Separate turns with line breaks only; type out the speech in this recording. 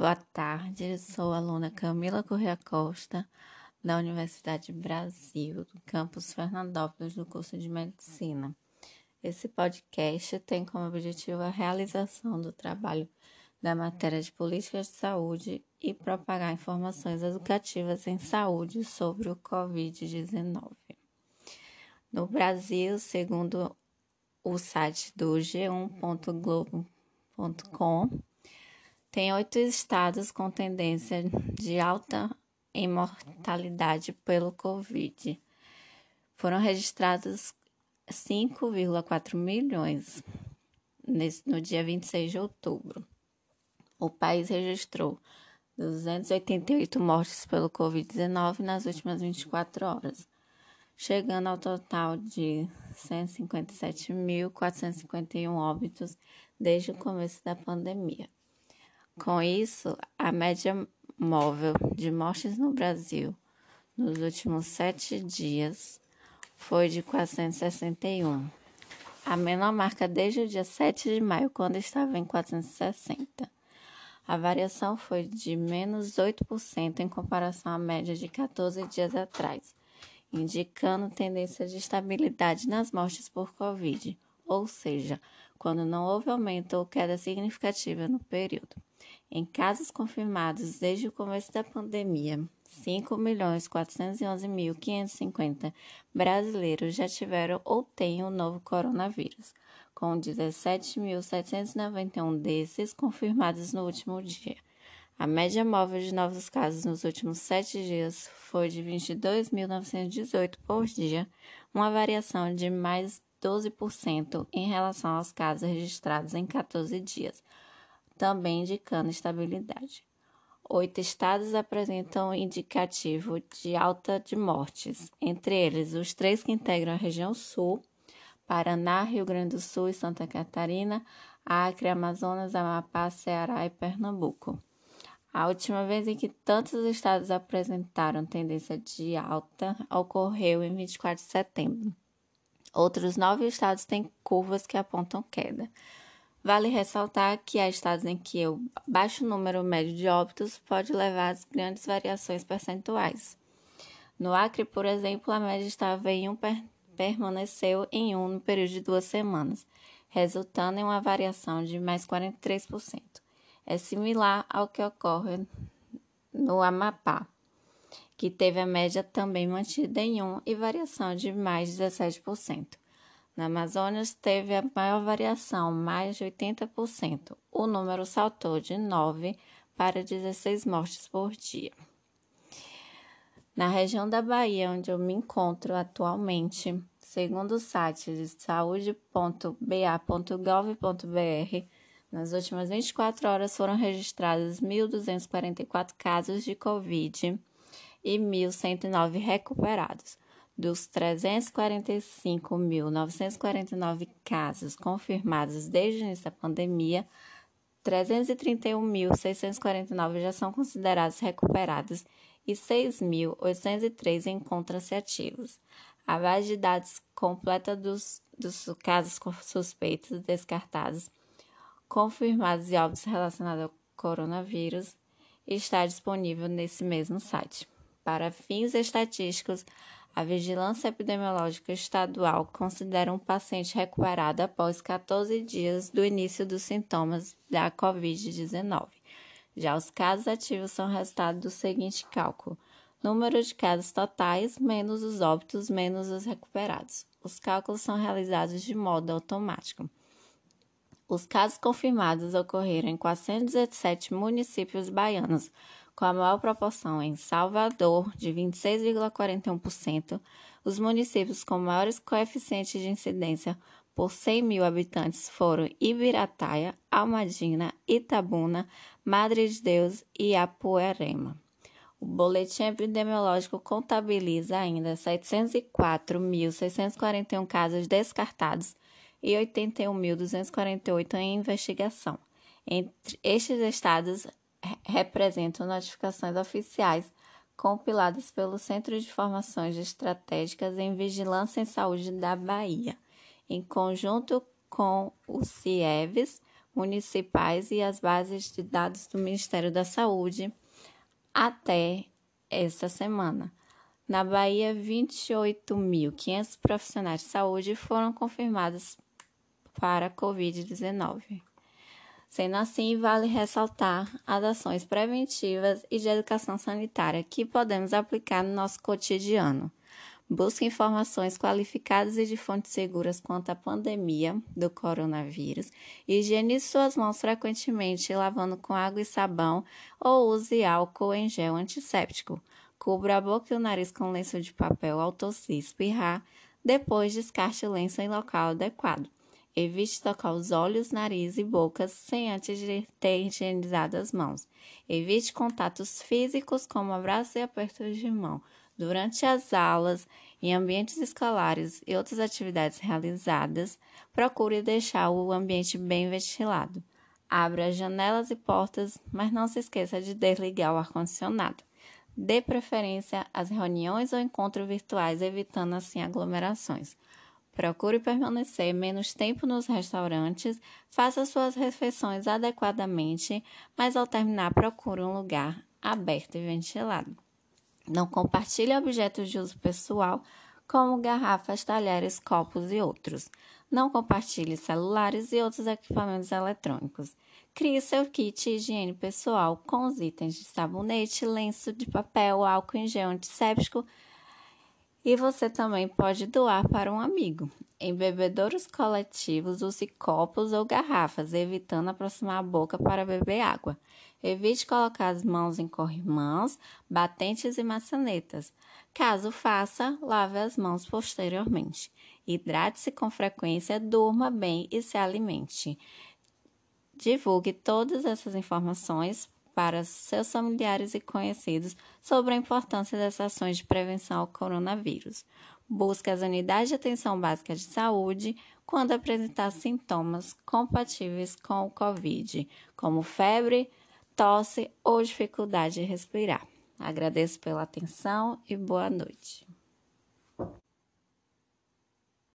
Boa tarde, sou a aluna Camila Correa Costa, da Universidade Brasil, do campus Fernandópolis, do curso de Medicina. Esse podcast tem como objetivo a realização do trabalho da matéria de políticas de saúde e propagar informações educativas em saúde sobre o Covid-19. No Brasil, segundo o site do g1.globo.com, tem oito estados com tendência de alta em mortalidade pelo Covid. Foram registrados 5,4 milhões nesse, no dia 26 de outubro. O país registrou 288 mortes pelo Covid-19 nas últimas 24 horas, chegando ao total de 157.451 óbitos desde o começo da pandemia. Com isso, a média móvel de mortes no Brasil nos últimos sete dias foi de 461, a menor marca desde o dia 7 de maio, quando estava em 460. A variação foi de menos 8% em comparação à média de 14 dias atrás, indicando tendência de estabilidade nas mortes por Covid, ou seja, quando não houve aumento ou queda significativa no período. Em casos confirmados desde o começo da pandemia, 5.411.550 brasileiros já tiveram ou têm o novo coronavírus, com 17.791 desses confirmados no último dia. A média móvel de novos casos nos últimos sete dias foi de 22.918 por dia, uma variação de mais 12% em relação aos casos registrados em 14 dias também indicando estabilidade. Oito estados apresentam indicativo de alta de mortes, entre eles os três que integram a região sul, Paraná, Rio Grande do Sul e Santa Catarina, Acre, Amazonas, Amapá, Ceará e Pernambuco. A última vez em que tantos estados apresentaram tendência de alta ocorreu em 24 de setembro. Outros nove estados têm curvas que apontam queda. Vale ressaltar que há estados em que o baixo número médio de óbitos pode levar a grandes variações percentuais. No Acre, por exemplo, a média estava em 1, per permaneceu em 1 no período de duas semanas, resultando em uma variação de mais 43%. É similar ao que ocorre no Amapá, que teve a média também mantida em 1 e variação de mais 17%. Na Amazonas teve a maior variação, mais de 80%. O número saltou de 9 para 16 mortes por dia. Na região da Bahia, onde eu me encontro atualmente, segundo o site de saúde.ba.gov.br, nas últimas 24 horas foram registrados 1.244 casos de Covid e 1.109 recuperados. Dos 345.949 casos confirmados desde o início da pandemia, 331.649 já são considerados recuperados e 6.803 encontram-se ativos. A base de dados completa dos, dos casos suspeitos descartados, confirmados e óbitos relacionados ao coronavírus está disponível nesse mesmo site. Para fins estatísticos, a Vigilância Epidemiológica Estadual considera um paciente recuperado após 14 dias do início dos sintomas da Covid-19. Já os casos ativos são resultado do seguinte cálculo: número de casos totais menos os óbitos menos os recuperados. Os cálculos são realizados de modo automático. Os casos confirmados ocorreram em 417 municípios baianos, com a maior proporção em Salvador, de 26,41%, os municípios com maiores coeficientes de incidência por 100 mil habitantes foram Ibirataia, Almadina, Itabuna, Madre de Deus e Apuerema. O boletim epidemiológico contabiliza ainda 704.641 casos descartados e 81.248 em investigação. Entre estes estados, representam notificações oficiais compiladas pelo Centro de Informações Estratégicas em Vigilância em Saúde da Bahia, em conjunto com o CIEVES, municipais e as bases de dados do Ministério da Saúde até esta semana. Na Bahia, 28.500 profissionais de saúde foram confirmados para a Covid-19. Sendo assim, vale ressaltar as ações preventivas e de educação sanitária que podemos aplicar no nosso cotidiano. Busque informações qualificadas e de fontes seguras quanto à pandemia do coronavírus. Higienize suas mãos frequentemente lavando com água e sabão ou use álcool em gel antisséptico. Cubra a boca e o nariz com lenço de papel ao tossir e espirrar. Depois, descarte o lenço em local adequado. Evite tocar os olhos, nariz e boca sem antes de ter higienizado as mãos. Evite contatos físicos, como abraços e apertos de mão. Durante as aulas, em ambientes escolares e outras atividades realizadas, procure deixar o ambiente bem ventilado. Abra as janelas e portas, mas não se esqueça de desligar o ar-condicionado. Dê preferência às reuniões ou encontros virtuais, evitando assim aglomerações. Procure permanecer menos tempo nos restaurantes, faça suas refeições adequadamente, mas ao terminar procure um lugar aberto e ventilado. Não compartilhe objetos de uso pessoal, como garrafas, talheres, copos e outros. Não compartilhe celulares e outros equipamentos eletrônicos. Crie seu kit de higiene pessoal com os itens de sabonete, lenço de papel, álcool em gel antisséptico e você também pode doar para um amigo. Em bebedouros coletivos, use copos ou garrafas, evitando aproximar a boca para beber água. Evite colocar as mãos em corrimãos, batentes e maçanetas. Caso faça, lave as mãos posteriormente. Hidrate-se com frequência, durma bem e se alimente. Divulgue todas essas informações para seus familiares e conhecidos sobre a importância dessas ações de prevenção ao coronavírus. Busque as unidades de atenção básica de saúde quando apresentar sintomas compatíveis com o Covid, como febre, tosse ou dificuldade de respirar. Agradeço pela atenção e boa noite.